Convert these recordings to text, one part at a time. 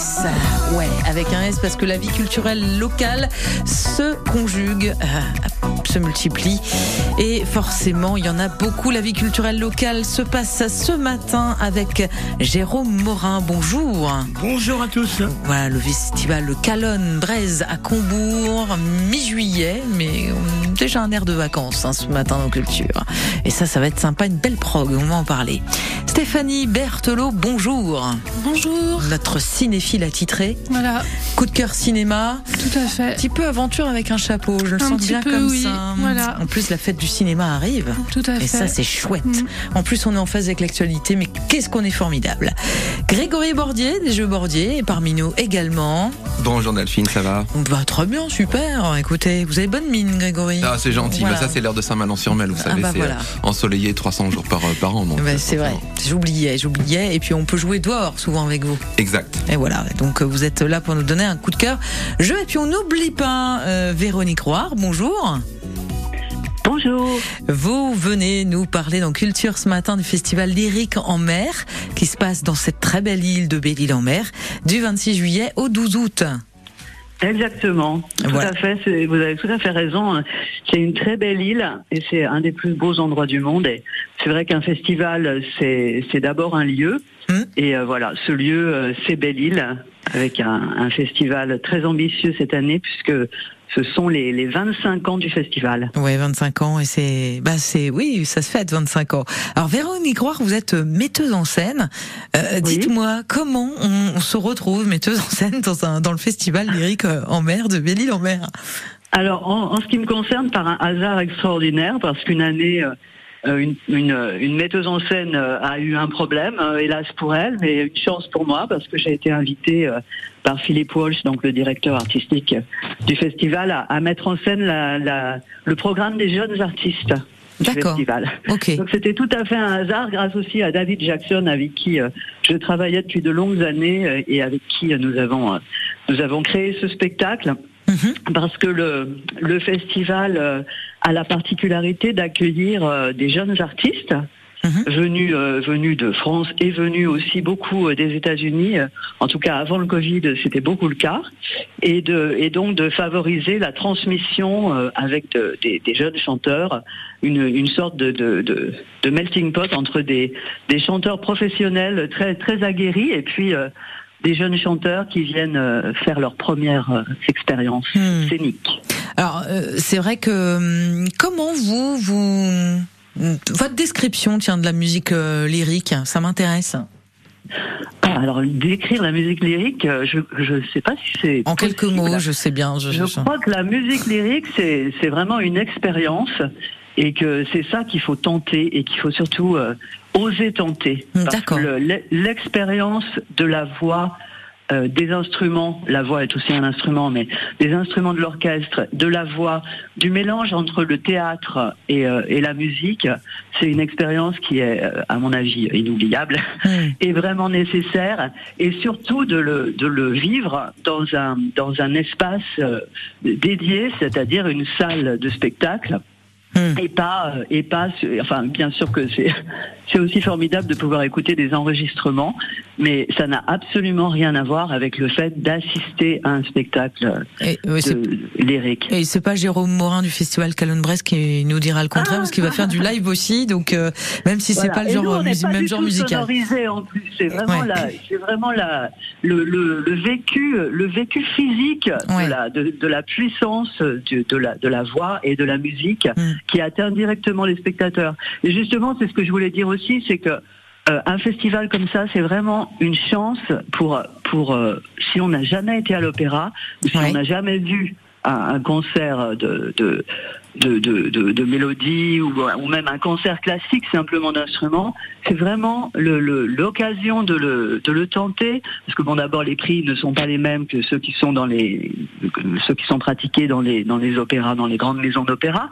S. Ouais, avec un S parce que la vie culturelle locale se conjugue, euh, se multiplie. Et forcément, il y en a beaucoup. La vie culturelle locale se passe ce matin avec Jérôme Morin. Bonjour. Bonjour à tous. Voilà, le festival Calonne Braise à Combourg, mi-juillet, mais on a déjà un air de vacances hein, ce matin dans Culture. Et ça, ça va être sympa, une belle prog, on va en parler. Stéphanie Berthelot, bonjour. Bonjour. Notre cinéphile attitré. Voilà. Coup de cœur cinéma. Tout à fait. Un petit peu aventure avec un chapeau, je le Un sens bien peu, comme oui. ça. Voilà. En plus, la fête du cinéma arrive. Tout à Et fait. ça, c'est chouette. Mm. En plus, on est en phase avec l'actualité, mais qu'est-ce qu'on est formidable. Grégory Bordier, des Jeux Bordier, et parmi nous également. Bonjour Delphine, ça va? Bah, très bien, super. Écoutez, vous avez bonne mine, Grégory. Ah, c'est gentil, Voilà. mais ça c'est l'heure de Saint-Malin-sur-Mel, vous Ah, savez, bah, c'est voilà. euh, ensoleillé 300 jours par, euh, par an. Bah, euh, c'est vrai, j'oubliais, j'oubliais, et puis on peut jouer dehors souvent avec vous. Exact. Et voilà, donc euh, vous êtes là pour nous donner un coup de cœur. Je et puis on n'oublie pas euh, Véronique Roire, bonjour. Bonjour. Vous venez nous parler dans Culture ce matin du festival lyrique en mer qui se passe dans cette très belle île de Belle-Île-en-Mer du 26 juillet au 12 août. Exactement. Tout Voilà. à fait. Vous avez tout à fait raison. C'est une très belle île et c'est un des plus beaux endroits du monde. Et c'est vrai qu'un festival, c'est d'abord un lieu. Hmm. Et euh, voilà, ce lieu, euh, c'est Belle-Île, avec un, un festival très ambitieux cette année, puisque ce sont les, les 25 ans du festival. Ouais, 25 ans et c'est bah c'est oui, ça se fête 25 ans. Alors Véronique Roire, vous êtes metteuse en scène. Euh, Oui. Dites-moi comment on, on se retrouve metteuse en scène dans un dans le festival lyrique euh, en mer de Belle-Île-en-Mer? Alors, en, en ce qui me concerne, par un hasard extraordinaire, parce qu'une année, euh, euh, une, une, euh, une metteuse en scène euh, a eu un problème, euh, hélas pour elle, mais une chance pour moi, parce que j'ai été invitée euh, par Philippe Walsh, donc le directeur artistique du festival, à, à mettre en scène la, la- le programme des jeunes artistes du D'accord. festival. OK. Donc c'était tout à fait un hasard grâce aussi à David Jackson avec qui euh, je travaillais depuis de longues années euh, et avec qui euh, nous avons nous avons créé ce spectacle Mhm. parce que le le festival a la particularité d'accueillir des jeunes artistes Mhm. venus euh, venus de France et venus aussi beaucoup euh, des États-Unis. Euh, En tout cas, avant le Covid, c'était beaucoup le cas, et de et donc de favoriser la transmission euh, avec de- des, des jeunes chanteurs, une une sorte de de, de, de melting pot entre des des chanteurs professionnels très très aguerris et puis euh, des jeunes chanteurs qui viennent faire leur première expérience Hmm. scénique. Alors c'est vrai que hum, comment vous vous votre description tiens de la musique euh, lyrique, ça m'intéresse. Ah, alors décrire la musique lyrique, euh, je je sais pas si c'est En quelques mots, je sais bien. Je, crois que la musique lyrique, c'est vraiment une expérience et que c'est ça qu'il faut tenter et qu'il faut surtout euh, oser tenter. Mm, d'accord. l'expérience de la voix, euh, des instruments, la voix est aussi un instrument, mais des instruments de l'orchestre, de la voix, du mélange entre le théâtre et, euh, et la musique, c'est une expérience qui est, euh, à mon avis, inoubliable est vraiment nécessaire et surtout de le, de le vivre dans un, dans un espace euh, dédié, c'est-à-dire une salle de spectacle. Hmm. Et pas, et pas, enfin, bien sûr que c'est, c'est aussi formidable de pouvoir écouter des enregistrements, mais ça n'a absolument rien à voir avec le fait d'assister à un spectacle Et, c'est- de lyrique. et c'est pas Jérôme Morin du festival Calonne Brest qui nous dira le contraire Ah. parce qu'il va faire du live aussi. Donc euh, même si c'est Voilà. pas le genre nous, on pas même du genre tout musical. en plus. C'est vraiment Ouais. la, c'est vraiment la, le, le, le vécu, le vécu physique Ouais. de, la, de, de la puissance de, de la, de la voix et de la musique Mm. qui atteint directement les spectateurs. Et justement, c'est ce que je voulais dire aussi, c'est que euh, un festival comme ça, c'est vraiment une chance pour, pour euh, si on n'a jamais été à l'opéra, ou si Ouais. on n'a jamais vu un, un concert de, de, de, de, de, de mélodie ou, ou même un concert classique simplement d'instruments, c'est vraiment le- le- l'occasion de le, de le tenter. Parce que bon, d'abord les prix ne sont pas les mêmes que ceux qui sont dans les ceux qui sont pratiqués dans les dans les opéras, dans les grandes maisons d'opéra.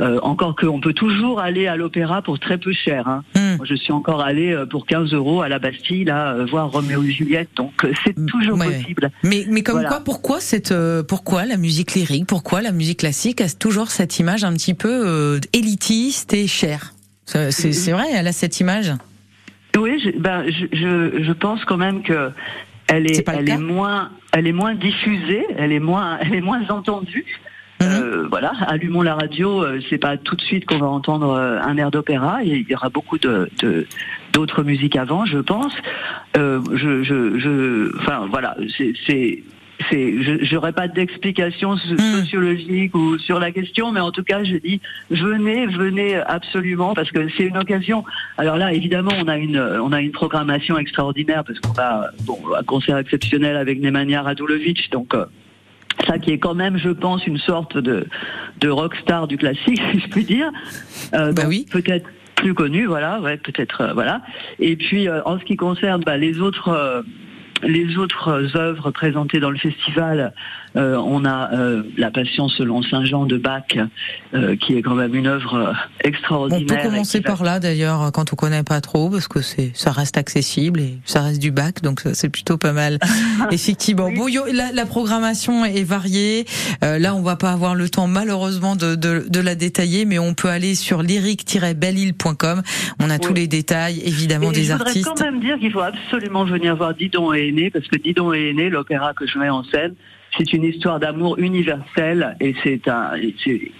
Euh, encore qu'on peut toujours aller à l'opéra pour très peu cher. Hein. Hmm. Moi, je suis encore allé euh, pour 15 euros à la Bastille, là, euh, voir Roméo et Juliette. Donc, c'est toujours Ouais. possible. Mais, mais comme Voilà. quoi, pourquoi cette, euh, pourquoi la musique lyrique, pourquoi la musique classique a toujours cette image un petit peu euh, élitiste et chère? C'est vrai, elle a cette image. Oui, je, ben, je, je, je pense quand même que elle est, le elle est moins, elle est moins diffusée, elle est moins, elle est moins entendue. Mhm. Euh, voilà, allumons la radio, euh, c'est pas tout de suite qu'on va entendre euh, un air d'opéra. Il y aura beaucoup de de- d'autres musiques avant, je pense. Euh, je, je, je, enfin voilà, c'est, c'est, c'est, je- j'aurais pas d'explication Mhm. sociologique ou sur la question, mais en tout cas, je dis venez, venez absolument parce que c'est une occasion. Alors là, évidemment, on a une, on a une programmation extraordinaire parce qu'on a bon un concert exceptionnel avec Nemanja Radulovic, donc. Ça qui est quand même, je pense, une sorte de, de rockstar du classique, si je puis dire. Euh, Bah oui. Peut-être plus connu, voilà, ouais, peut-être, euh, voilà. Et puis, euh, en ce qui concerne bah, les autres, euh, les autres euh, œuvres présentées dans le festival, euh, on a euh, La Passion selon Saint Jean de Bach, euh, qui est quand même une œuvre euh, On extraordinaire. peut commencer va- par là d'ailleurs quand on connaît pas trop parce que c'est ça reste accessible et ça reste du bac donc c'est plutôt pas mal. Effectivement. Bon, yo- la, la programmation est variée. Euh, là, on va pas avoir le temps malheureusement de, de, de la détailler, mais on peut aller sur lyrique-belle-île.com. On a tous les détails évidemment Et des je voudrais artistes. quand même dire qu'il faut absolument venir voir Didon et Aîné, parce que Didon et Aîné, l'opéra que je mets en scène, c'est une histoire d'amour universel et c'est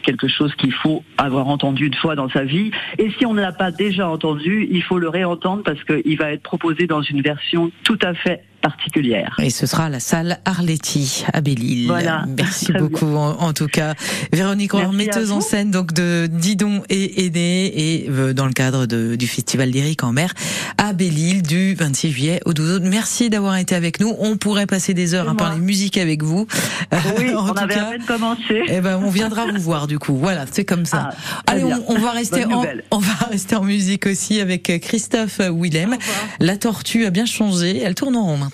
quelque chose qu'il faut avoir entendu une fois dans sa vie. Et si on ne l'a pas déjà entendu, il faut le réentendre parce qu'il va être proposé dans une version tout à fait particulière. Et ce sera la salle Arletty à Belle-Île. Voilà. Merci beaucoup en, en tout cas. Véronique Rohr, metteuse en scène donc de Didon et Aîné et euh, dans le cadre de, du festival lyrique en mer à Belle-Île du 26 juillet au 12 août. Merci d'avoir été avec nous. On pourrait passer des heures à parler musique avec vous. Oui, en on tout avait cas, à peine commencé. eh ben, on viendra vous voir du coup. Voilà, c'est comme ça. Ah, Allez, on, on va rester en, on va rester en musique aussi avec Christophe Willem. La tortue a bien changé. Elle tourne en rond maintenant.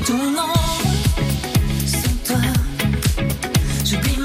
Je tourne en rond sans toi. J'oublie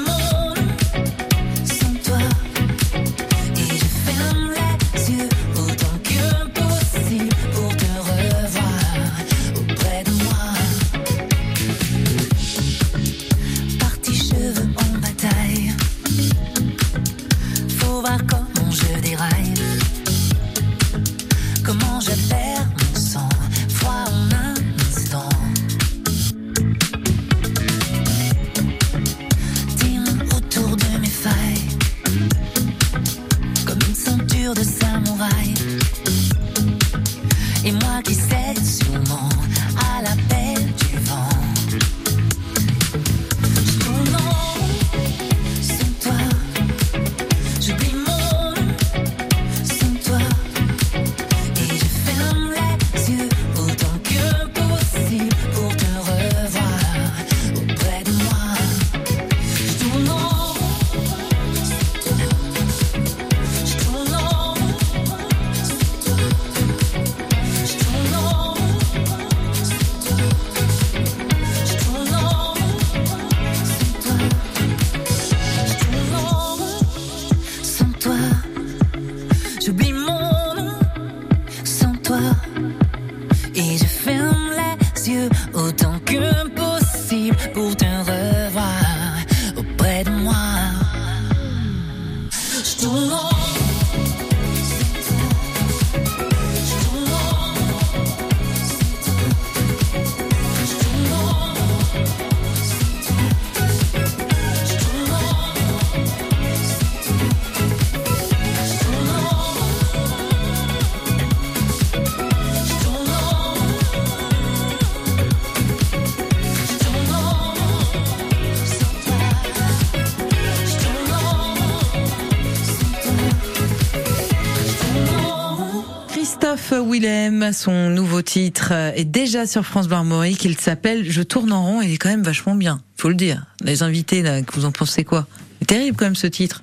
Willem, son nouveau titre est déjà sur France Bleu Armorique. Il s'appelle Je tourne en rond. Il est quand même vachement bien. Faut le dire. Les invités, là, vous en pensez quoi? Terrible quand même ce titre.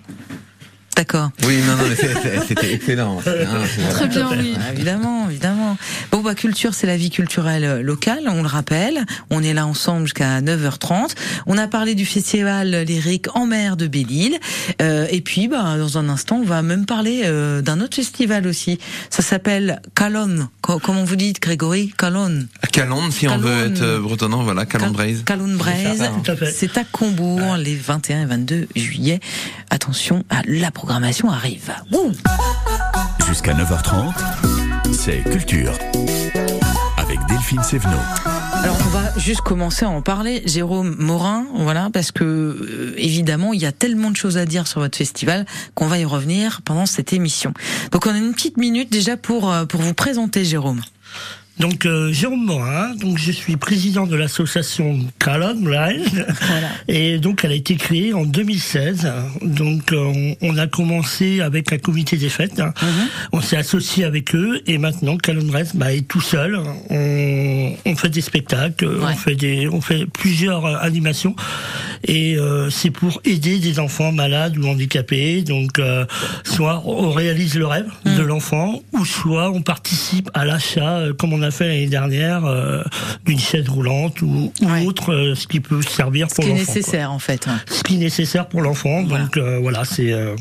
D'accord. Oui, non, non, mais c'est- c'est- c'était excellent. Hein, Très bien, oui. Ah, évidemment, évidemment. Bon, bah, culture, c'est la vie culturelle euh, locale, on le rappelle. On est là ensemble jusqu'à 9h30. On a parlé du festival lyrique en mer de Belle-Île. Euh, et puis, bah, dans un instant, on va même parler euh, d'un autre festival aussi. Ça s'appelle Calonne. Co- comment vous dites, Grégory? Calonne. Calonne, si on veut être euh, bretonnant, voilà, Calonne Braise. Calonne Braise. C'est ça, tout à fait. C'est à Combourg les 21 et 22 juillet. Attention, à la programmation arrive. Jusqu'à 9h30, c'est Culture. Avec Delphine Sévenot. Alors on va juste commencer à en parler, Jérôme Morin, voilà, parce que euh, évidemment il y a tellement de choses à dire sur votre festival qu'on va y revenir pendant cette émission. Donc on a une petite minute déjà pour euh, pour vous présenter Jérôme. Donc euh, Jérôme Morin, donc je suis président de l'association Calonne Braise. Et donc elle a été créée en 2016. Donc euh, on, on a commencé avec un comité des fêtes. hein. On s'est associé avec eux et maintenant Calonne Braise bah, est tout seul. On, on fait des spectacles, Ouais. on fait des, on fait plusieurs euh, animations et euh, c'est pour aider des enfants malades ou handicapés. Donc euh, soit on réalise le rêve Mm. de l'enfant ou soit on participe à l'achat euh, comme on a fait l'année dernière euh, d'une chaise roulante ou, ou Ouais. autre euh, ce qui peut servir Ce pour qui est l'enfant. quoi. nécessaire en fait. ouais. Ce qui est nécessaire pour l'enfant. Voilà. Donc euh, voilà, c'est euh,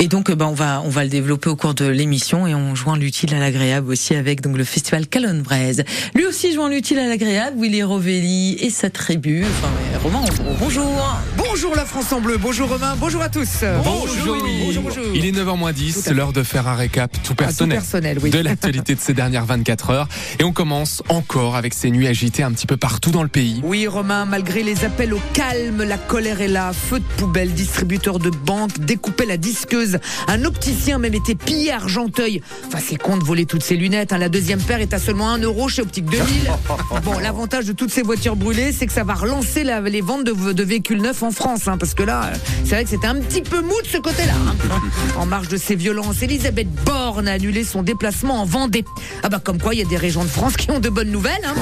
Et donc, bah, on va on va le développer au cours de l'émission et on joint l'utile à l'agréable aussi avec donc le festival Calonne Braise. Lui aussi joint l'utile à l'agréable. Willy Rovelli et sa tribu. Enfin, Romain, bonjour. Bonjour la France en bleu, bonjour Romain, bonjour à tous. Bonjour, bonjour, bonjour. Il est 9h10, c'est l'heure de faire un récap tout Ah, tout personnel. personnel, oui. De l'actualité de ces dernières 24 heures. Et on commence encore avec ces nuits agitées un petit peu partout dans le pays. Oui Romain, malgré les appels au calme, la colère est là. Feu de poubelle, distributeur de banque, découpait la disqueuse. Un opticien même était pillé à Argenteuil. Enfin c'est con de voler toutes ces lunettes. hein. La deuxième paire est à seulement 1 euro chez Optique 2000. Bon, l'avantage de toutes ces voitures brûlées, c'est que ça va relancer la- les ventes de, de véhicules neufs en France. hein, parce que là, c'est vrai que c'était un petit peu mou de ce côté-là. hein. En marge de ces violences, Elisabeth Borne a annulé son déplacement en Vendée. Ah bah comme quoi, il y a des régions de France qui ont de bonnes nouvelles. hein.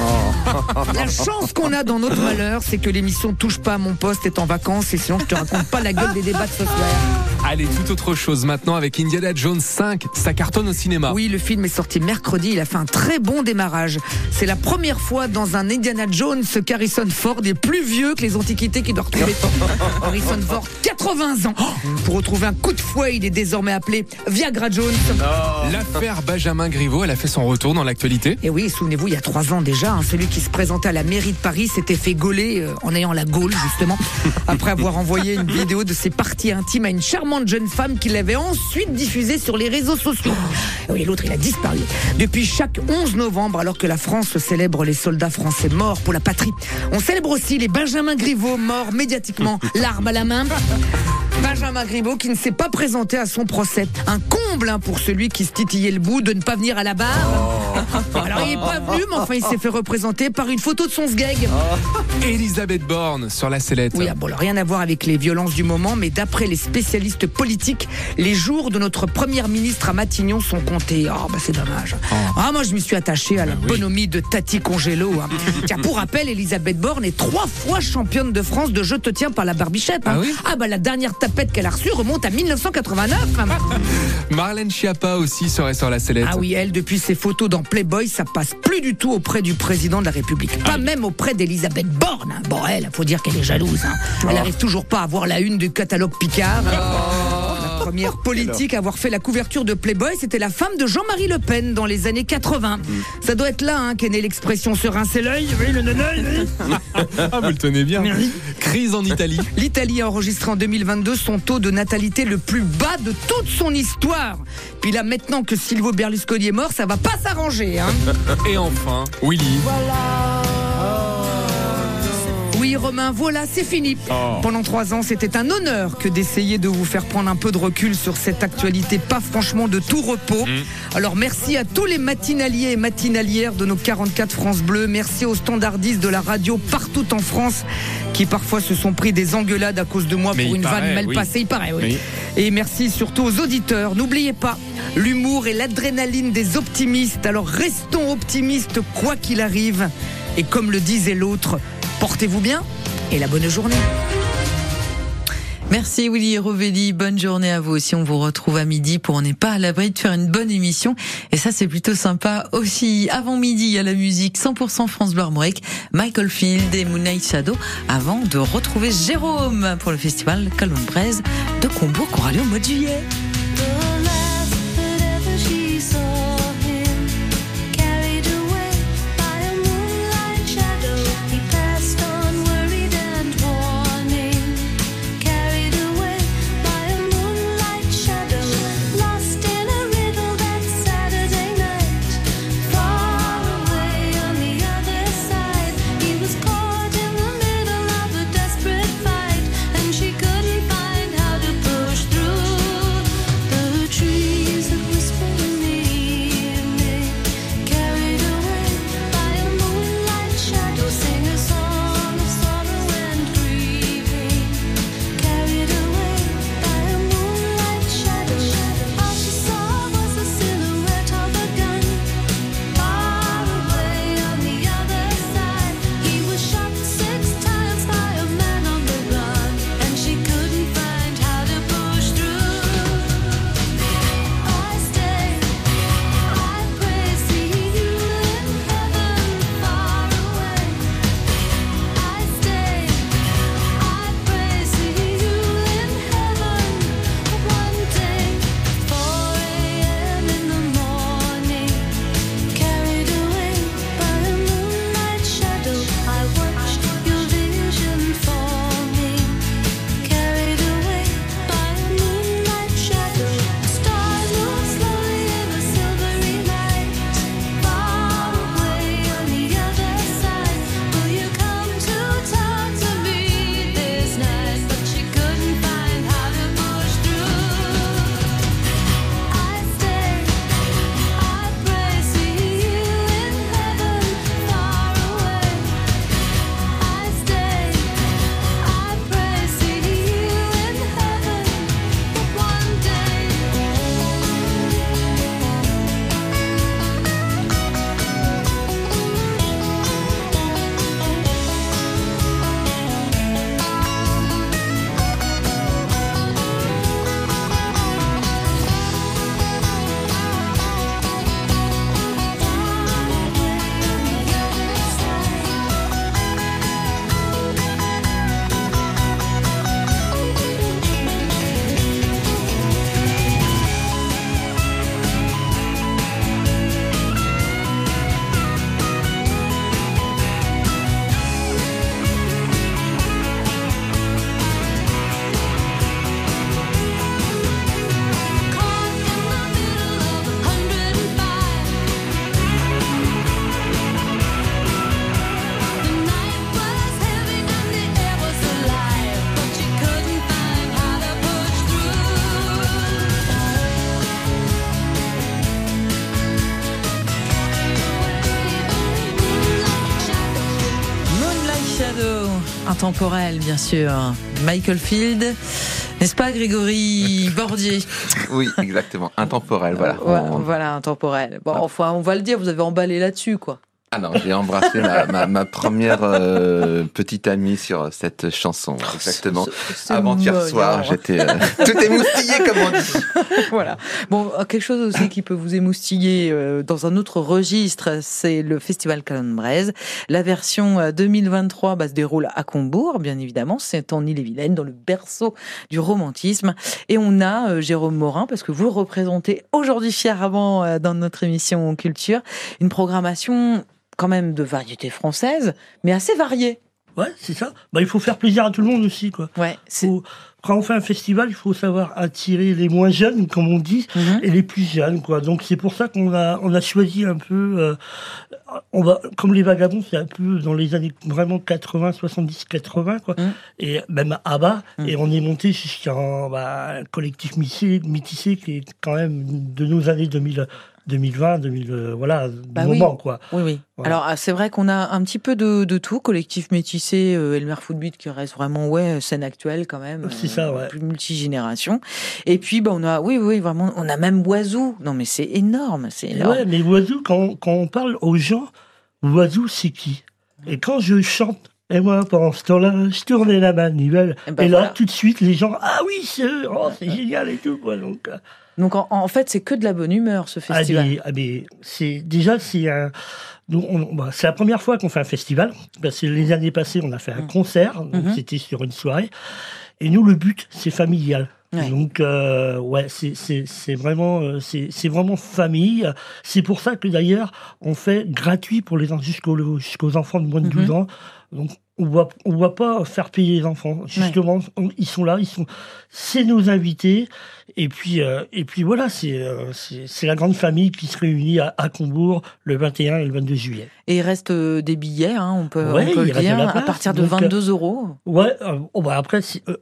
La chance qu'on a dans notre malheur, c'est que l'émission Touche pas à mon poste est en vacances et sinon je te raconte pas la gueule des débats de ce soir. Allez, tout autre chose maintenant avec Indiana Jones 5. Ça cartonne au cinéma. Oui, le film est sorti mercredi, il a fait un très bon démarrage. C'est la première fois dans un Indiana Jones qu'Harrison Ford est plus vieux que les antiquités qu'il doit retrouver. Harrison Ford, 80 ans. Pour retrouver un coup de fouet, il est désormais appelé Viagra Jones. L'affaire Benjamin Griveaux, elle a fait son retour dans l'actualité. Et oui, souvenez-vous, il y a trois ans déjà, hein, celui qui se présentait à la mairie de Paris s'était fait gauler euh, en ayant la gaule, justement, après avoir envoyé une vidéo de ses parties intimes à une charmante jeune femme qui l'avait ensuite diffusée sur les réseaux sociaux. Et Oui, l'autre, il a disparu. Depuis chaque 11 novembre, alors que la France célèbre les soldats français morts pour la patrie, on célèbre aussi les Benjamin Griveaux morts médiatiquement, l'arme à la main. Benjamin Griveaux qui ne s'est pas présenté à son procès. Un comble hein, pour celui qui se titillait le bout de ne pas venir à la barre. Alors il est pas venu, mais enfin il s'est fait représenter par une photo de son sgeg. Elisabeth Borne sur la sellette. Oui, ah bon, alors, rien à voir avec les violences du moment, mais d'après les spécialistes politiques, les jours de notre première ministre à Matignon sont comptés. Oh, bah c'est dommage. Ah, moi je me suis attaché à la bonhomie de Tati Congelo. hein. Tiens, pour rappel, Elisabeth Borne est trois fois championne de France de Je te tiens par la barbichette. hein. Ah oui bah la dernière tapette qu'elle a reçue remonte à 1989. Marlène Schiappa aussi serait sur la sellette. Ah oui, elle, depuis ses photos dans Playboy, ça passe plus du tout auprès du président de la République. Pas même auprès d'Elisabeth Borne. hein. Bon, elle, faut dire qu'elle est jalouse. hein. Elle arrive toujours pas à avoir la une du catalogue Picard. La première politique à avoir fait la couverture de Playboy, c'était la femme de Jean-Marie Le Pen dans les années 80. Ça doit être là hein, qu'est née l'expression se rincer l'œil. Oui, le oui. Ah, vous le tenez bien. Crise en Italie. L'Italie a enregistré en 2022 son taux de natalité le plus bas de toute son histoire. Puis là, maintenant que Silvio Berlusconi est mort, ça va pas s'arranger. Hein. Et enfin, Willy. Oui, Romain, voilà, c'est fini. Pendant trois ans, c'était un honneur que d'essayer de vous faire prendre un peu de recul sur cette actualité pas franchement de tout repos. Alors merci à tous les matinaliers et matinalières de nos 44 France Bleu. Merci aux standardistes de la radio partout en France qui parfois se sont pris des engueulades à cause de moi Mais pour une paraît, vanne mal oui. passée. Il paraît, oui. Oui. Et merci surtout aux auditeurs. N'oubliez pas, l'humour et l'adrénaline des optimistes. Alors restons optimistes quoi qu'il arrive. Et comme le disait l'autre, portez-vous bien et la bonne journée. Merci Willy Rovelli, bonne journée à vous aussi. On vous retrouve à midi pour On n'est pas à l'abri de faire une bonne émission. Et ça c'est plutôt sympa aussi. Avant midi, il y a la musique 100% France Bleu Michael Field et Moonlight Shadow, avant de retrouver Jérôme pour le festival Calum Braise de Combourg qui aura au mois de juillet. Intemporel bien sûr. Michael Field, n'est-ce pas Grégory Bordier Oui, exactement. Intemporel, voilà. On- Voilà, intemporel. Bon, enfin, on va le dire, vous avez emballé là-dessus, quoi. Ah non, j'ai embrassé ma, ma, ma première euh, petite amie sur cette chanson. Exactement. C'est- c'est Avant-hier soir, j'étais euh, tout émoustillé, comme on dit. voilà. Bon, euh, quelque chose aussi qui peut vous émoustiller euh, dans un autre registre, c'est le festival Calonne-Braise. La version euh, 2023 bah, se déroule à Combourg, bien évidemment. C'est en Ille-et-Vilaine, dans le berceau du romantisme. Et on a Jérôme Morin, parce que vous le représentez aujourd'hui fièrement dans notre émission Culture, une programmation quand même de variété française, mais assez variée. Ouais, c'est ça. Bah, il faut faire plaisir à tout le monde aussi, quoi. Ouais. Faut- quand on fait un festival, il faut savoir attirer les moins jeunes, comme on dit, Mhm. et les plus jeunes, quoi. Donc c'est pour ça qu'on a on a choisi un peu, euh, on va comme les vagabonds, c'est un peu dans les années vraiment 80, 70, 80, quoi. Mhm. Et même à bas, Mhm. et on est monté jusqu'à un, bah, un collectif métissé, métissé qui est quand même de nos années 2000, 2020, 2000, euh, voilà, du Bah oui. moment, quoi. Oui, oui. Voilà. Alors, ah, c'est vrai qu'on a un petit peu de, de tout. Collectif métissé, euh, Elmer Footbeat qui reste vraiment, ouais, scène actuelle quand même. C'est ça, ouais. Plus multigénération. Et puis, bah, on a, oui, oui, vraiment, on a même Oiseau. Non, mais c'est énorme, c'est Et énorme. Ouais, mais Oiseau, quand, quand on parle aux gens, Oiseau, c'est qui? Et quand je chante Et moi, pendant ce temps-là, je tournais la manivelle. Eh ben et là, voilà. tout de suite, les gens, ah oui, c'est oh, c'est génial et tout. quoi. Donc, euh, Donc en, en fait, c'est que de la bonne humeur ce ah, festival. mais- ah, mais c'est déjà c'est un. nous, on- bah, c'est la première fois qu'on fait un festival parce que les années passées on a fait un concert, donc Mhm. c'était sur une soirée. Et nous le but c'est familial. Ouais. Donc euh, ouais c'est vraiment euh, c'est vraiment famille. C'est pour ça que d'ailleurs on fait gratuit pour les jusqu'aux jusqu'aux enfants de moins de Mhm. 12 ans. Donc on va on va pas faire payer les enfants. Justement on- ils sont là ils sont c'est nos invités. Et puis, euh, et puis voilà, c'est euh, c'est c'est la grande famille qui se réunit à, à Combourg le 21 et le 22 juillet. Et il reste euh, des billets, hein, on peut, Ouais, on peut le dire, à partir de donc, 22 euros. Ouais, euh, oh, bah après, euh,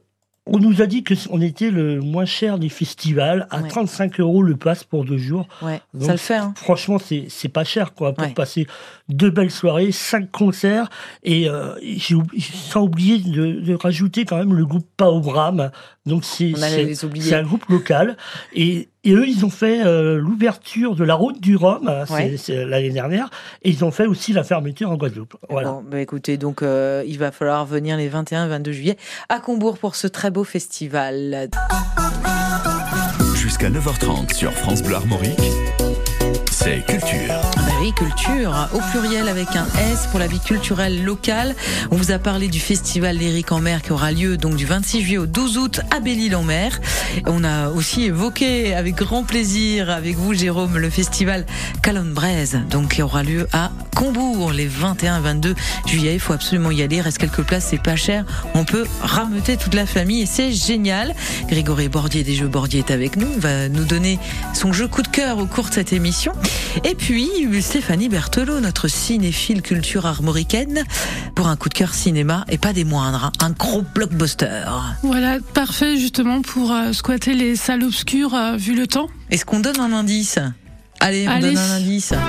on nous a dit que on était le moins cher des festivals, à Ouais. 35 euros le pass pour deux jours. Ouais, Donc, ça le fait. Hein. Franchement, c'est c'est pas cher quoi pour Ouais. passer deux belles soirées, cinq concerts et euh, j'ai sans oublier de, de rajouter quand même le groupe Paobram. Donc c'est c'est un groupe local et, et eux ils ont fait euh, l'ouverture de la route du Rhum euh, Ouais. l'année dernière et ils ont fait aussi la fermeture en Guadeloupe. Voilà. Bon, bah écoutez, donc euh, il va falloir venir les 21 et 22 juillet à Combourg pour ce très beau festival. Jusqu'à 9h30 sur France Bleu Armorique, c'est culture. Ah bah oui, culture, au pluriel avec un S pour la vie culturelle locale. On vous a parlé du festival Lyrique en mer qui aura lieu donc du 26 juillet au 12 août à Belle-Île-en-Mer. On a aussi évoqué avec grand plaisir avec vous Jérôme le festival Calonne-Braise donc qui aura lieu à Combourg les 21 et 22 juillet. Il faut absolument y aller, reste quelques places, c'est pas cher. On peut rameuter toute la famille et c'est génial. Grégory Bordier des Jeux Bordier est avec nous, il va nous donner son jeu coup de cœur au cours de cette émission. Et puis Stéphanie Berthelot, notre cinéphile culture armoricaine, pour un coup de cœur cinéma et pas des moindres, hein, un gros blockbuster. Voilà, parfait justement pour euh, squatter les salles obscures euh, vu le temps. Est-ce qu'on donne un indice? Allez, on Allez. donne un indice. Vous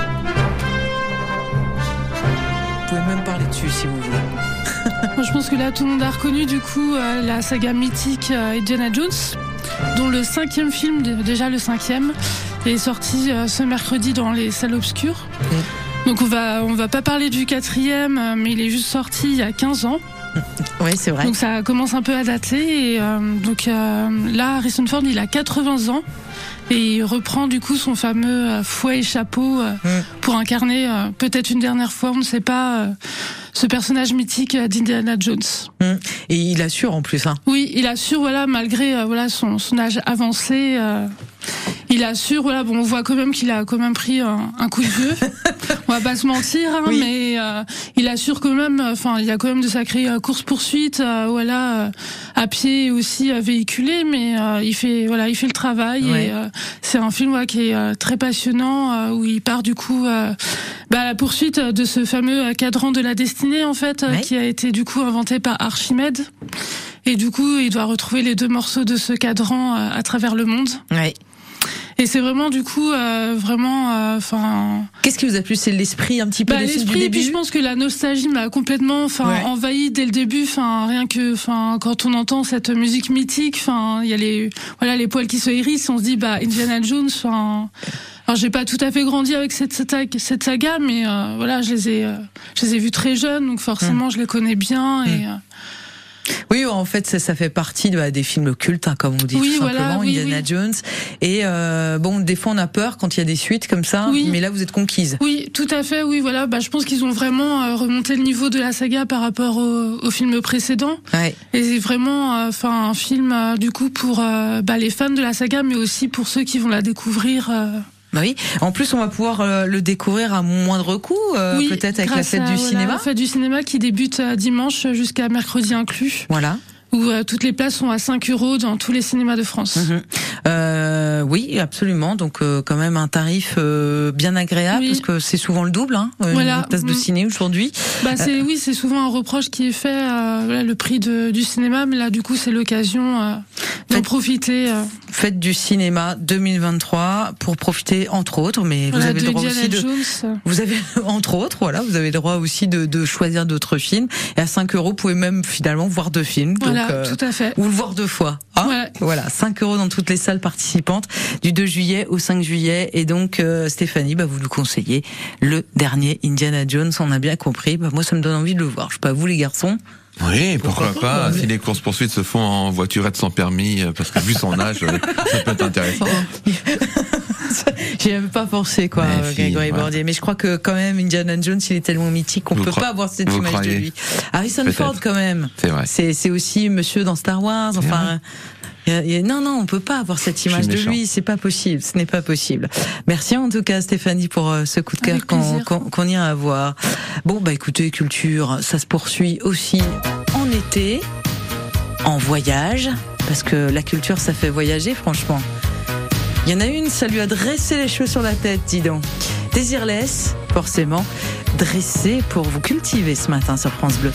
pouvez même parler dessus si vous voulez. Moi, je pense que là tout le monde a reconnu du coup euh, la saga mythique Indiana Jones, dont le cinquième film, dé- déjà le cinquième, est sorti euh, ce mercredi dans les salles obscures. Donc on va on va pas parler du quatrième, euh, mais il est juste sorti il y a 15 ans. Oui, c'est vrai. Donc ça commence un peu à dater. Et euh, donc euh, là, Harrison Ford, il a 80 ans. Et il reprend du coup son fameux euh, fouet et chapeau euh, Mm. pour incarner euh, peut-être une dernière fois, on ne sait pas, euh, ce personnage mythique d'Indiana Jones. Et il assure en plus. Hein. Oui, il assure, voilà, malgré euh, voilà son, son âge avancé, euh, il assure, voilà, bon, on voit quand même qu'il a quand même pris un, un coup de vieux. on va pas se mentir, hein, Oui. mais euh, il assure quand même, euh, enfin, il y a quand même de sacrées euh, courses poursuites, voilà, euh, à pied et aussi euh, véhiculé, mais euh, il fait, voilà, il fait le travail Ouais. et euh, c'est un film qui est euh, très passionnant euh, où il part du coup euh, bah, à la poursuite de ce fameux euh, cadran de la destinée en fait, euh, Ouais. qui a été du coup inventé par Archimède. Et du coup, il doit retrouver les deux morceaux de ce cadran euh, à travers le monde. Et c'est vraiment du coup euh, vraiment, euh, enfin, Qu'est-ce qui vous a plu? C'est l'esprit un petit peu bah, l'esprit. Et puis je pense que la nostalgie m'a complètement, enfin, Ouais. envahi dès le début. Enfin, rien que, enfin, quand on entend cette musique mythique, enfin, il y a les, voilà, les poils qui se hérissent. On se dit, bah, Indiana Jones. Enfin, alors j'ai pas tout à fait grandi avec cette saga, mais euh, voilà, je les ai, euh, je les ai vus très jeunes, donc forcément, Mm. je les connais bien. Et euh, Oui, en fait, ça, ça fait partie bah, des films cultes, hein, comme on dit Oui, tout voilà, simplement, oui, Indiana oui. Jones. Et euh, bon, des fois, on a peur quand il y a des suites comme ça, Oui. mais là, vous êtes conquise. Oui, tout à fait. Oui, voilà. Bah, je pense qu'ils ont vraiment euh, remonté le niveau de la saga par rapport au, au film précédent. Ouais. Et c'est vraiment, euh, enfin, un film euh, du coup pour bah, les fans de la saga, mais aussi pour ceux qui vont la découvrir. Bah oui. En plus, on va pouvoir euh, le découvrir à moindre coût, euh, oui, peut-être avec la fête à, du voilà, cinéma. La fête du cinéma qui débute euh, dimanche jusqu'à mercredi inclus, Voilà. Où euh, toutes les places sont à 5 euros dans tous les cinémas de France. Mhm. Euh, oui, absolument. Donc euh, quand même un tarif euh, bien agréable Oui. parce que c'est souvent le double. Hein, une Voilà. place de Mm. ciné aujourd'hui. Bah c'est oui, c'est souvent un reproche qui est fait, euh, voilà, le prix de, du cinéma, mais là du coup c'est l'occasion euh, d'en Faites- profiter. euh, Fête du cinéma 2023 pour profiter entre autres, mais vous avez le droit aussi de Jones. Vous avez, entre autres, voilà, vous avez le droit aussi de, de choisir d'autres films. Et à 5 euros, vous pouvez même finalement voir deux films. Voilà, euh, tout à fait. ou le voir deux fois. hein. Ouais. Voilà, 5 euros dans toutes les salles participantes du 2 juillet au 5 juillet. Et donc, euh, Stéphanie, bah, vous nous conseillez le dernier Indiana Jones. On a bien compris. Bah, moi, ça me donne envie de le voir. Je sais pas vous, les garçons. Oui, pourquoi, Pourquoi pas, pas, Si les courses poursuites se font en voiturette sans permis, euh, parce que vu son âge, euh, ça peut être intéressant. J'y avais pas pensé, quoi, euh, Grégory voilà. Bordier. Mais je crois que quand même, Indiana Jones, il est tellement mythique qu'on peut pas avoir cette image de lui. Harrison. Ford, quand même. C'est vrai. C'est, aussi monsieur dans Star Wars. Enfin, non, non, on peut pas avoir cette image de lui. C'est pas possible. Ce n'est pas possible. Merci en tout cas, Stéphanie, pour euh, ce coup de cœur qu'on, qu'on, qu'on ira voir. Bon, bah écoutez, culture, ça se poursuit aussi en été, en voyage, parce que la culture, ça fait voyager, franchement. Il y en a une, ça lui a dressé les cheveux sur la tête, dis donc. Désirless, forcément, dressé pour vous cultiver ce matin sur France Bleu.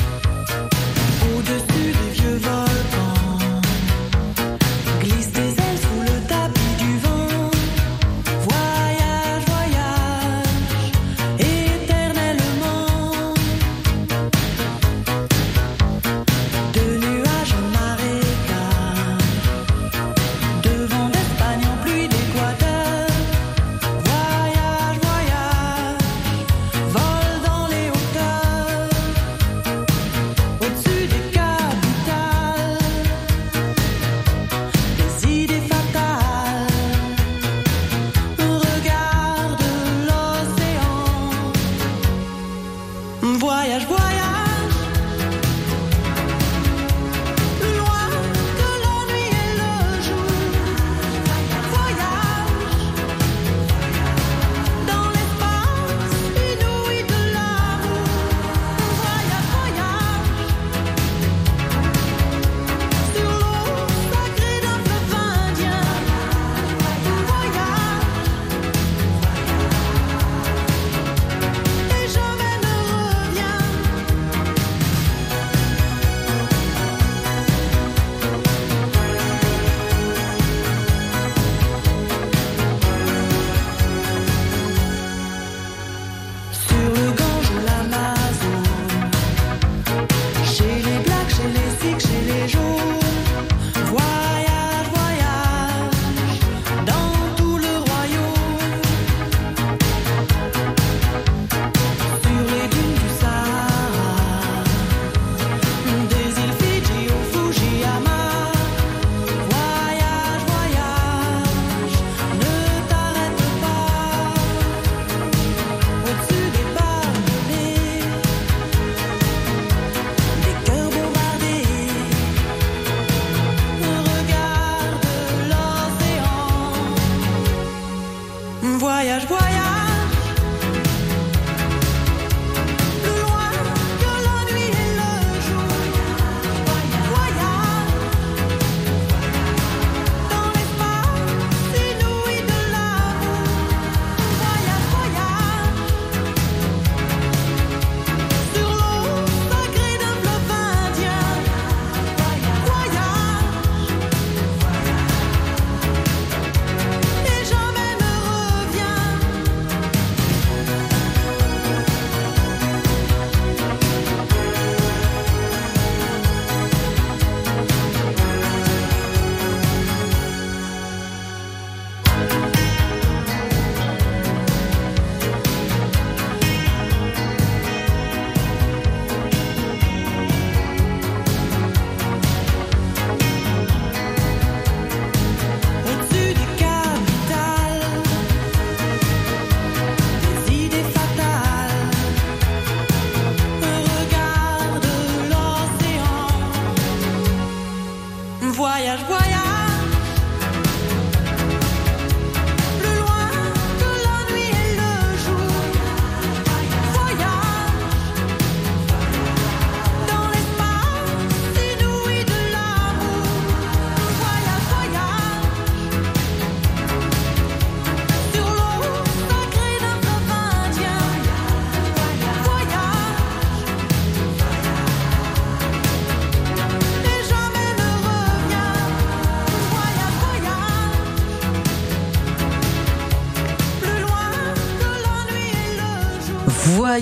Voyage, voyage.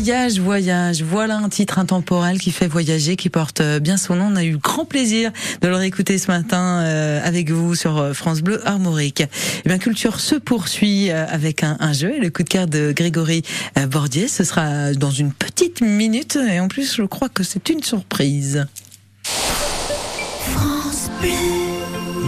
Voyage, voyage. Voilà un titre intemporel qui fait voyager, qui porte euh, bien son nom. On a eu grand plaisir de le réécouter ce matin euh, avec vous sur euh, France Bleu Armorique. Eh bien, Culture se poursuit avec un, jeu et le coup de cœur de Grégory Bordier. Ce sera dans une petite minute et en plus, je crois que c'est une surprise. France.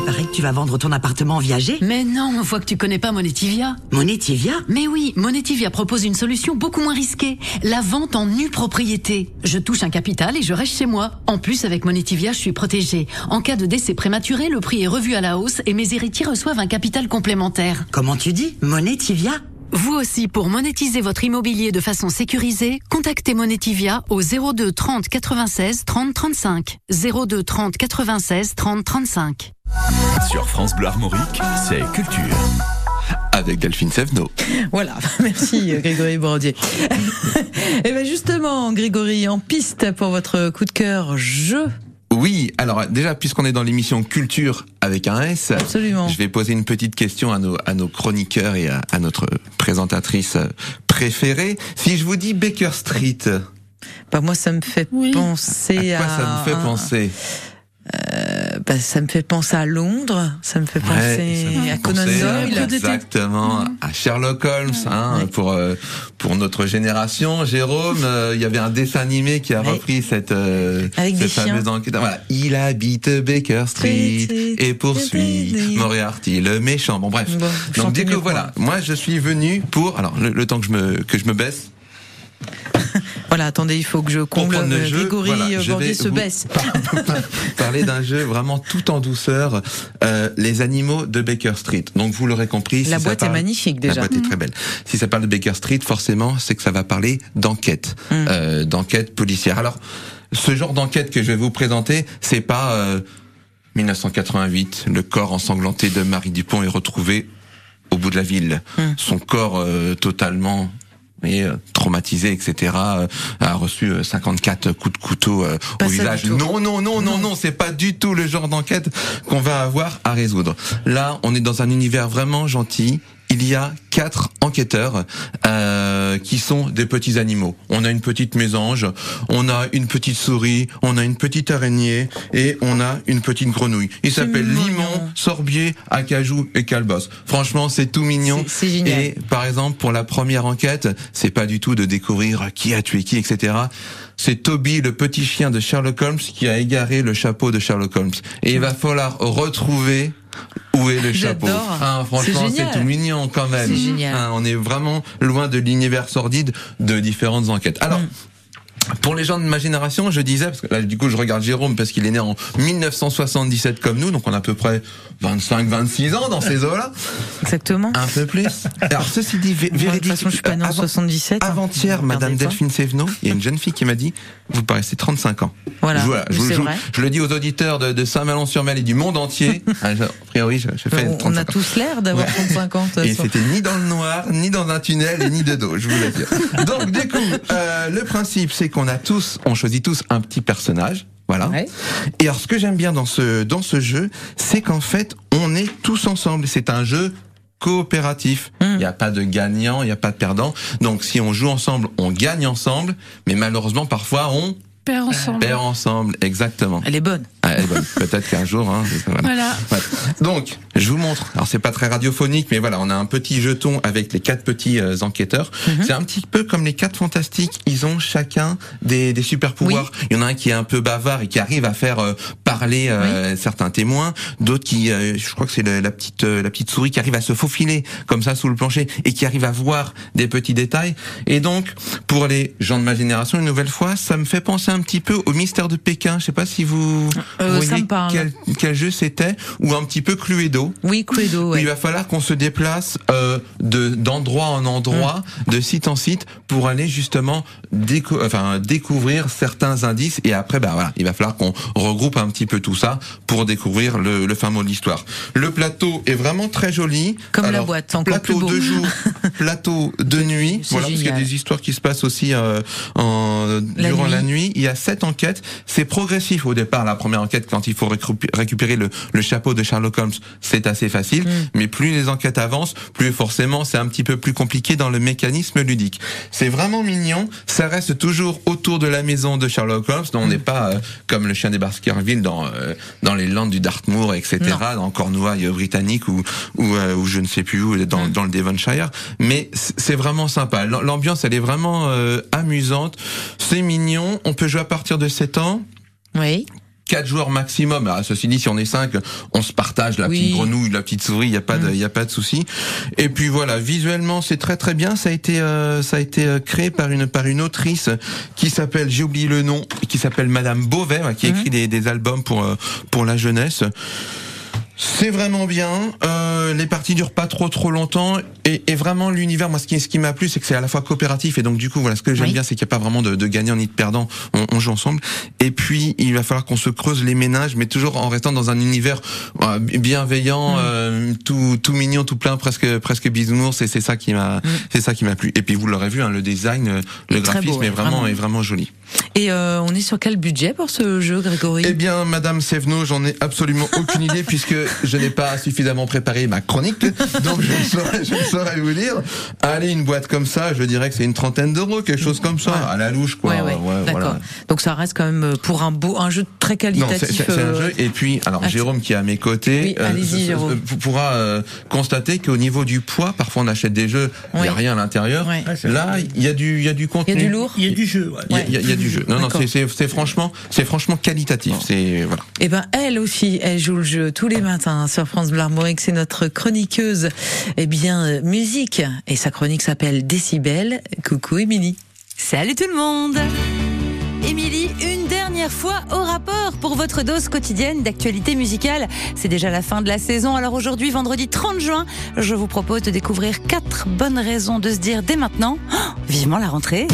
Paraît que tu vas vendre ton appartement viager. Mais non, fois que tu connais pas Monetivia. Monetivia Mais oui, Monetivia propose une solution beaucoup moins risquée. La vente en nue propriété. Je touche un capital et je reste chez moi. En plus, avec Monetivia, je suis protégée. En cas de décès prématuré, le prix est revu à la hausse et mes héritiers reçoivent un capital complémentaire. Comment tu dis Monetivia Vous aussi, pour monétiser votre immobilier de façon sécurisée, contactez Monetivia au 02 30 96 30 35. 02 30 96 30 35. Sur France Bleu Armorique, c'est culture. Avec Delphine Sevno. Voilà, merci Grégory Bordier. et bien justement, Grégory, en piste pour votre coup de cœur jeu. Oui, alors déjà, puisqu'on est dans l'émission Culture avec un S, Absolument. je vais poser une petite question à nos, à nos chroniqueurs et à, à notre présentatrice préférée. Si je vous dis Baker Street, Bah moi, ça me fait Oui. penser à à. quoi ça vous fait penser? Euh, bah, ça me fait penser à Londres. Ça me fait penser Ouais, à Conan Doyle. Exactement, à Sherlock Holmes, hein, Ouais. pour euh, pour notre génération. Jérôme, euh, il y avait un dessin animé qui a Ouais. repris cette euh, Avec cette fameuse enquête. Voilà, il habite Baker Street et poursuit. Moriarty, le méchant. Bon bref. Bon, Donc coup que voilà, moi je suis venu pour alors le, le temps que je me que je me baisse. Voilà, attendez, il faut que je comble. Le euh, Grégory voilà, euh, Bordier se baisse. parler d'un jeu vraiment tout en douceur, euh, les animaux de Baker Street. Donc vous l'aurez compris. La si boîte est magnifique La déjà. boîte est très belle. Si ça parle de Baker Street, forcément, c'est que ça va parler d'enquête, Mm. euh, d'enquête policière. Alors, ce genre d'enquête que je vais vous présenter, c'est pas euh, 1988, le corps ensanglanté de Marie Dupont est retrouvé au bout de la ville. Mm. Son corps euh, totalement euh, traumatisé, etc., euh, a reçu euh, 54 coups de couteau euh, au visage. Non, non, non, non, non, c'est pas du tout le genre d'enquête qu'on va avoir à résoudre. Là, on est dans un univers vraiment gentil. Il y a quatre enquêteurs euh, qui sont des petits animaux. On a une petite mésange, on a une petite souris, on a une petite araignée et on a une petite grenouille. S'appellent mignon. Limon, Sorbier, Acajou et Calbos. Franchement, c'est tout mignon. Génial. Et par exemple, pour la première enquête, c'est pas du tout de découvrir qui a tué qui, etc. C'est Toby, le petit chien de Sherlock Holmes, qui a égaré le chapeau de Sherlock Holmes. Et il va falloir retrouver où est le chapeau. Hein, franchement, C'est tout mignon quand même. Hein, on est vraiment loin de l'univers sordide de différentes enquêtes. Alors. Mm. Pour les gens de ma génération, je disais, parce que là, du coup, je regarde Jérôme parce qu'il est né en 1977 comme nous, donc on a à peu près 25, 26 ans dans ces eaux-là. Exactement. Un peu plus. Alors, ceci dit, vé- Moi, de toute véridique. façon, je suis pas né en avant- 77. hein. Avant-hier, Madame. Delphine Sévenot, il y a une jeune fille qui m'a dit, vous paraissez 35 ans. Voilà, Je, je, c'est je- vrai. je le dis aux auditeurs de, de Saint-Malon-sur-Mel et du monde entier. Ah, a priori, je, fais On, on 35 a ans. tous l'air d'avoir Ouais. 35 ans. Et c'était ni dans le noir, ni dans un tunnel, et ni de dos, je vous l'assure. Donc, du coup, euh, le principe, c'est qu'on a tous, on choisit tous un petit personnage. Voilà. Ouais. Et alors, ce que j'aime bien dans ce, dans ce jeu, c'est qu'en fait, on est tous ensemble. C'est un jeu coopératif. Il Mm. n'y a pas de gagnant, il n'y a pas de perdant. Donc, si on joue ensemble, on gagne ensemble. Mais malheureusement, parfois, on Père ensemble. perd ensemble. Exactement. Elle est bonne. Ah, eh ben, Peut-être qu'un jour, hein, voilà. Voilà. Ouais. Donc, je vous montre. Alors, c'est pas très radiophonique, mais voilà, on a un petit jeton avec les quatre petits euh, enquêteurs. C'est un petit peu comme les quatre fantastiques. Ils ont chacun des, des super pouvoirs. Il y en a un qui est un peu bavard et qui arrive à faire euh, parler euh, certains témoins. D'autres qui, euh, je crois que c'est la petite euh, la petite souris qui arrive à se faufiler comme ça sous le plancher et qui arrive à voir des petits détails. Et donc, pour les gens de ma génération, une nouvelle fois, ça me fait penser un petit peu au mystère de Pékin. Je sais pas si vous Euh, voyez quel, quel jeu c'était ou un petit peu Cluedo. Oui, Cluedo, ouais. Il va falloir qu'on se déplace euh, de d'endroit en endroit, Mm. de site en site, pour aller justement enfin, découvrir certains indices. Et après, bah voilà, il va falloir qu'on regroupe un petit peu tout ça pour découvrir le, le fin mot de l'histoire. Le plateau est vraiment très joli. Comme la boîte, encore plateau plus beau. de jour, plateau de nuit. Voilà, parce qu'il y a des histoires qui se passent aussi euh, en, La durant nuit. la nuit. Il y a sept enquêtes. C'est progressif au départ. La première enquête, quand il faut récup- récupérer le, le chapeau de Sherlock Holmes, c'est assez facile. Mm. Mais plus les enquêtes avancent, plus forcément c'est un petit peu plus compliqué dans le mécanisme ludique. C'est vraiment mignon. Ça reste toujours autour de la maison de Sherlock Holmes. Donc on n'est pas euh, comme le chien des Baskerville dans euh, dans les landes du Dartmoor, etc. Non. Dans Cornouailles britannique ou ou, euh, ou je ne sais plus où Mm. dans, dans le Devonshire. Mais c- c'est vraiment sympa. L'ambiance elle est vraiment euh, amusante. C'est mignon. On peut jouer à partir de 7 ans. Oui. Quatre joueurs maximum. Ah, ceci dit, si on est cinq, on se partage la Oui. petite grenouille, la petite souris. Il y a pas de, il y a pas de souci. Et puis voilà, visuellement, c'est très très bien. Ça a été, euh, ça a été euh, créé par une par une autrice qui s'appelle, j'ai oublié le nom, qui s'appelle Madame Beauvais, qui écrit des, des albums pour euh, pour la jeunesse. C'est vraiment bien. Euh, les parties durent pas trop trop longtemps et, et vraiment l'univers. Moi, ce qui ce qui m'a plu, c'est que c'est à la fois coopératif et donc du coup, voilà, ce que j'aime Oui. bien, c'est qu'il n'y a pas vraiment de, de gagnant ni de perdant. On, on joue ensemble. Et puis, il va falloir qu'on se creuse les ménages, mais toujours en restant dans un univers euh, bienveillant, euh, tout tout mignon, tout plein, presque presque bisounours. Et c'est ça qui m'a c'est ça qui m'a plu. Et puis vous l'aurez vu, hein, le design, euh, le graphisme beau, est vraiment, vraiment. est vraiment joli. Et euh, on est sur quel budget pour ce jeu, Grégory? Eh bien, Madame Sevno, j'en ai absolument aucune idée puisque je n'ai pas suffisamment préparé ma chronique, donc je ne saurais, je ne saurais vous dire. Allez, une boîte comme ça, je dirais que c'est une trentaine d'euros, quelque chose comme ça, à la louche, quoi. Ouais, ouais, d'accord. voilà. Donc ça reste quand même euh, pour un beau, un jeu très qualitatif. c'est c'est- c'est un euh, jeu. Et puis, alors ah, Jérôme qui est à mes côtés, Oui, allez-y, euh, Jérôme. euh, pourra euh, constater qu'au niveau du poids, parfois on achète des jeux, il n'y a Oui. rien à l'intérieur. Ah, Là, il y a du, il y a du contenu. Il y a du lourd. Il y a du jeu. ouais. Il y a- y y du jeu. Non, non, c'est- c'est c'est franchement, c'est franchement qualitatif. C'est voilà. Eh ben, elle aussi, elle joue le jeu tous les matins sur France Bleu. C'est notre chroniqueuse, eh bien, euh, musique. Et sa chronique s'appelle Décibel. Coucou, Émilie. Salut tout le monde Émilie, une dernière fois au rapport pour votre dose quotidienne d'actualité musicale. C'est déjà la fin de la saison, alors aujourd'hui, vendredi 30 juin, je vous propose de découvrir quatre bonnes raisons de se dire dès maintenant, Oh, vivement la rentrée.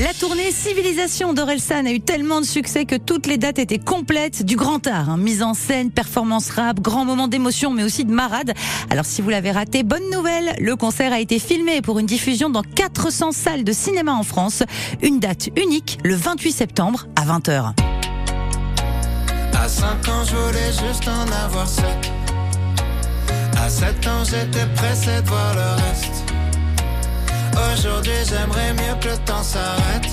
La tournée Civilisation d'Orelsan a eu tellement de succès que toutes les dates étaient complètes du grand art. hein. Mise en scène, performance rap, grand moment d'émotion, mais aussi de marade. Alors si vous l'avez raté, bonne nouvelle, le concert a été filmé pour une diffusion dans 400 salles de cinéma en France. Une date unique, le 28 septembre à 20h. À 5 ans, je juste en avoir 7. À 7 ans, j'étais pressé de voir le reste. Aujourd'hui, j'aimerais mieux que le temps s'arrête.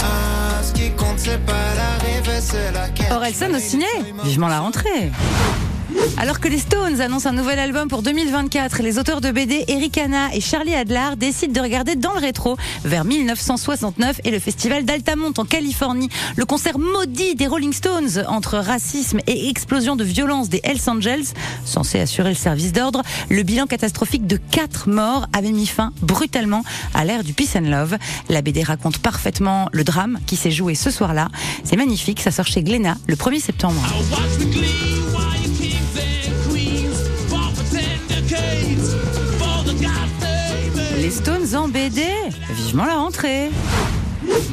Ah, ce qui compte, c'est pas l'arrivée, c'est la quête. Orelsan au ciné Vivement la rentrée alors que les Stones annoncent un nouvel album pour 2024, les auteurs de BD Eric Hanna et Charlie Adlar décident de regarder dans le rétro vers 1969 et le festival d'Altamont en Californie. Le concert maudit des Rolling Stones entre racisme et explosion de violence des Hells Angels, censé assurer le service d'ordre. Le bilan catastrophique de quatre morts avait mis fin brutalement à l'ère du peace and love. La BD raconte parfaitement le drame qui s'est joué ce soir-là. C'est magnifique, ça sort chez Glénat le 1er septembre. Les Stones en BD, vivement la rentrée.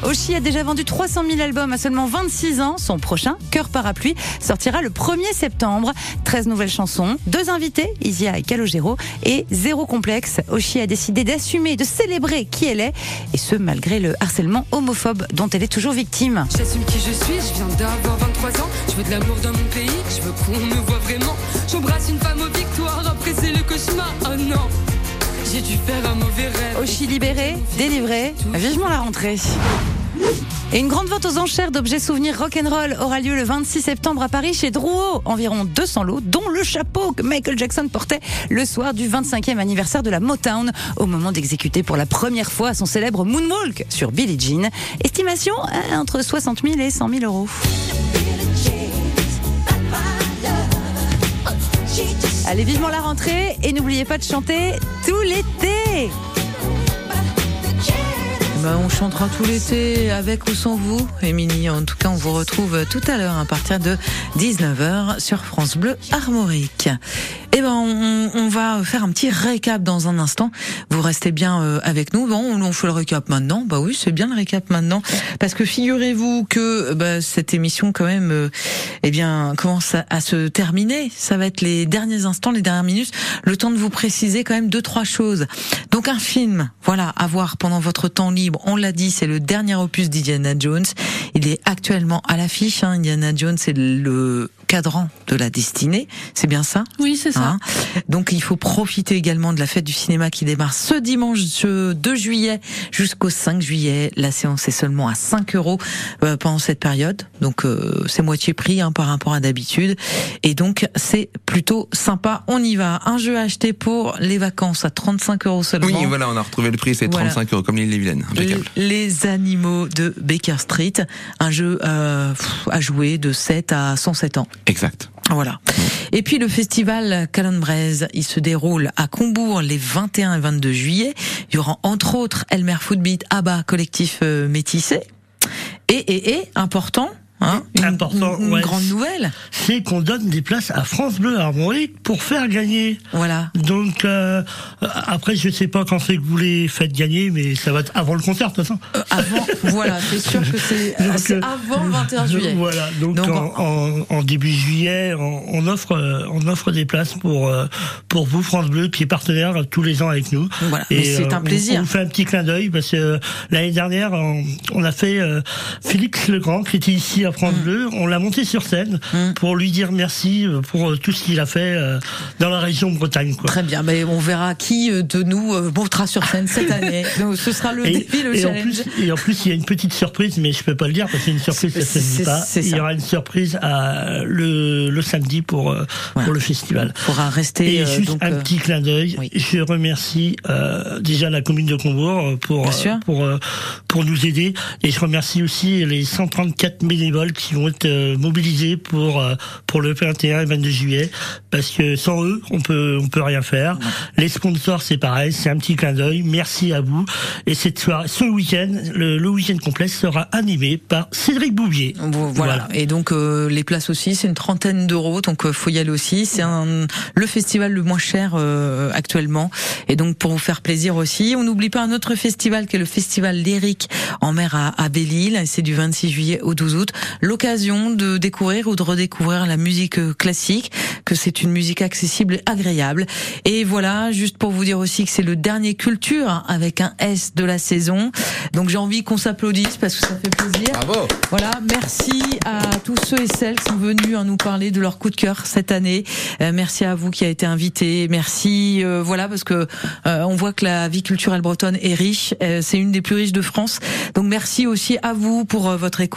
Oshi a déjà vendu 300 000 albums à seulement 26 ans. Son prochain, Cœur Parapluie, sortira le 1er septembre. 13 nouvelles chansons, deux invités, Isia et Calogero, et zéro complexe. Oshi a décidé d'assumer de célébrer qui elle est, et ce malgré le harcèlement homophobe dont elle est toujours victime. J'assume qui je suis, je viens d'avoir 23 ans. Je veux de l'amour dans mon pays, je veux qu'on me voit vraiment. J'embrasse une femme aux victoires, après c'est le cauchemar. Oh non, j'ai dû faire un mauvais rêve. Oshi libéré, délivré, vivement la rentrée. Et une grande vente aux enchères d'objets souvenirs rock'n'roll aura lieu le 26 septembre à Paris chez Drouot. Environ 200 lots, dont le chapeau que Michael Jackson portait le soir du 25e anniversaire de la Motown, au moment d'exécuter pour la première fois son célèbre Moonwalk sur Billie Jean. Estimation euh, entre 60 000 et 100 000 euros. Allez vivement la rentrée et n'oubliez pas de chanter tout l'été. Ben, on chantera tout l'été avec ou sans vous, Émilie. En tout cas, on vous retrouve tout à l'heure à partir de 19h sur France Bleu Armorique. Eh ben, on, on va faire un petit récap dans un instant. Vous restez bien euh, avec nous. Bon, on, fait le récap maintenant. Bah oui, c'est bien le récap maintenant, parce que figurez-vous que bah, cette émission, quand même, euh, eh bien, commence à, à se terminer. Ça va être les derniers instants, les dernières minutes. Le temps de vous préciser quand même deux trois choses. Donc un film, voilà, à voir pendant votre temps libre. On l'a dit, c'est le dernier opus d'Indiana Jones. Il est actuellement à l'affiche. Hein. Indiana Jones, c'est le cadran de la destinée. C'est bien ça? Oui, c'est ça. Hein? Donc il faut profiter également de la fête du cinéma qui démarre ce dimanche ce 2 juillet jusqu'au 5 juillet. La séance est seulement à 5 euros euh, pendant cette période. Donc euh, c'est moitié prix hein, par rapport à d'habitude. Et donc c'est plutôt sympa. On y va. Un jeu acheté pour les vacances à 35 euros seulement. Oui, voilà, on a retrouvé le prix, c'est Voilà. 35 euros, comme l'île des Vilaines. Impeccable. Les animaux de Baker Street, un jeu euh, à jouer de 7 à 107 ans. Exact. Voilà. Et puis le festival Calonne-Braise, il se déroule à Combourg les 21 et 22 juillet. Il y aura entre autres Elmer Footbeat, ABBA, collectif euh, métissé. Et, et, et, important, hein, une, Important, une- une ouais. grande nouvelle. c'est qu'on donne des places à France Bleu Armorique pour faire gagner. Voilà. Donc euh, après, je sais pas quand c'est que vous les faites gagner, mais ça va être avant le concert de toute façon. Euh, avant, voilà, c'est sûr que c'est c'est euh, avant le 21 juillet. Voilà, donc, Donc, en, en- en début juillet, on, on offre euh, on offre des places pour euh, pour vous France Bleu qui est partenaire tous les ans avec nous. Voilà, mais c'est euh, un on- plaisir. On, vous fait un petit clin d'œil parce que euh, l'année dernière, on, on a fait euh, Félix Legrand qui était ici à Mm. France Bleu. On l'a monté sur scène pour lui dire merci euh, pour euh, tout ce qu'il a fait euh, dans la région de Bretagne. Quoi. Très bien, mais on verra qui de nous montera sur scène cette année. Donc ce sera le Et, défi, le et en challenge. plus, et en plus, il y a une petite surprise, mais je peux pas le dire parce que c'est une surprise, ça se C'est- dit pas. Il y aura une surprise à, le, le samedi pour, pour le festival. faudra rester, Et euh, juste donc, un petit clin d'œil. Je remercie euh, déjà la commune de Combourg pour euh, pour pour nous aider. Et je remercie aussi les 134 bénévoles qui vont être euh, mobilisés pour euh, pour le 21 et 22 juillet parce que sans eux, on peut on peut rien faire. Les sponsors, c'est pareil, c'est un petit clin d'œil. Merci à vous. Et cette soirée, ce week-end, le, le week-end complet sera animé par Cédric Bouvier. Voilà. Et donc euh, les places aussi, c'est une trentaine d'euros, donc euh, faut y aller aussi. C'est le festival le moins cher euh, actuellement. Et donc pour vous faire plaisir aussi, on n'oublie pas un autre festival qui est le festival lyrique en mer à, à Belle-Île. C'est du 26 juillet au 12 août. L'occasion de découvrir ou de redécouvrir la musique euh, classique, que c'est une musique accessible et agréable. Et voilà, juste pour vous dire aussi que c'est le dernier culture avec un S de la saison. Donc j'ai envie qu'on s'applaudisse parce que ça fait plaisir. Bravo. Voilà, merci à tous ceux et celles qui sont venus nous parler de leur coup de cœur cette année. Euh, merci à vous qui a été invité. Merci, euh, voilà, parce que euh, on voit que la vie culturelle bretonne est riche. Euh, c'est une des plus riches de France. Donc merci aussi à vous pour votre écoute.